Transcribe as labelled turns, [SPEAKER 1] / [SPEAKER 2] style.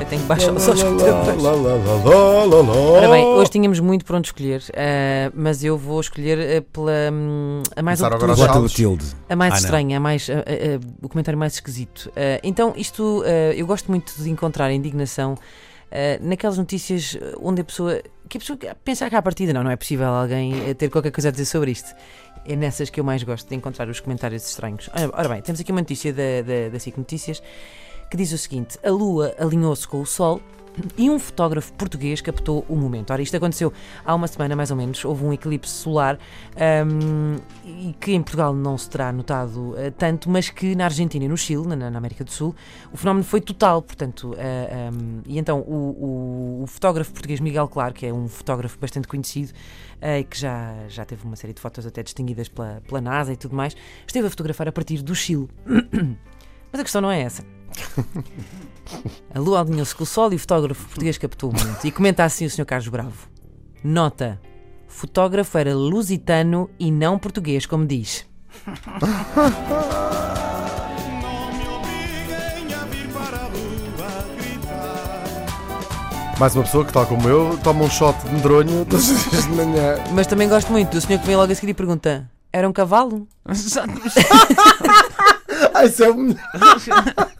[SPEAKER 1] Eu tenho que baixar os. Ora bem, hoje tínhamos muito para onde escolher, eh, mas eu vou escolher eh, pela hum, a mais
[SPEAKER 2] Começar agora
[SPEAKER 1] obtusa.
[SPEAKER 2] aos saltos.
[SPEAKER 1] A mais
[SPEAKER 3] Ah, não.
[SPEAKER 1] estranha, a mais, a- a- o comentário mais esquisito. Eh, então, isto, eh, eu gosto muito de encontrar indignação eh, naquelas notícias onde a pessoa. Que a pessoa pensa que à partida não, não é possível alguém eh, ter qualquer coisa a dizer sobre isto. É nessas que eu mais gosto de encontrar os comentários estranhos. Ora, bem, temos aqui uma notícia da, da, da SIC Notícias que diz o seguinte: a Lua alinhou-se com o Sol. E um fotógrafo português captou o momento. Ora, isto aconteceu há uma semana, mais ou menos. Houve um eclipse solar hum, e que em Portugal não se terá notado eh, tanto, mas que na Argentina e no Chile, na, na América do Sul, o fenómeno foi total. Portanto, eh, hum, e então o, o- o fotógrafo português Miguel Claro, que é um fotógrafo bastante conhecido e que já, já teve uma série de fotos até distinguidas pela, pela NASA e tudo mais, esteve a fotografar a partir do Chile. Mas a questão não é essa. A lua alinhou-se com o sol e o fotógrafo português captou o momento. E comenta assim o Sr. Carlos Bravo. Nota. Fotógrafo era lusitano e não português, como diz.
[SPEAKER 4] Não me obriguem a vir para a rua gritar.
[SPEAKER 2] Mais uma pessoa que, tal como eu, toma um shot de medronho todos os dias de manhã.
[SPEAKER 1] Mas também gosto muito do senhor que vem logo a seguir e pergunta: Era um cavalo?
[SPEAKER 2] Ah, isso é o melhor.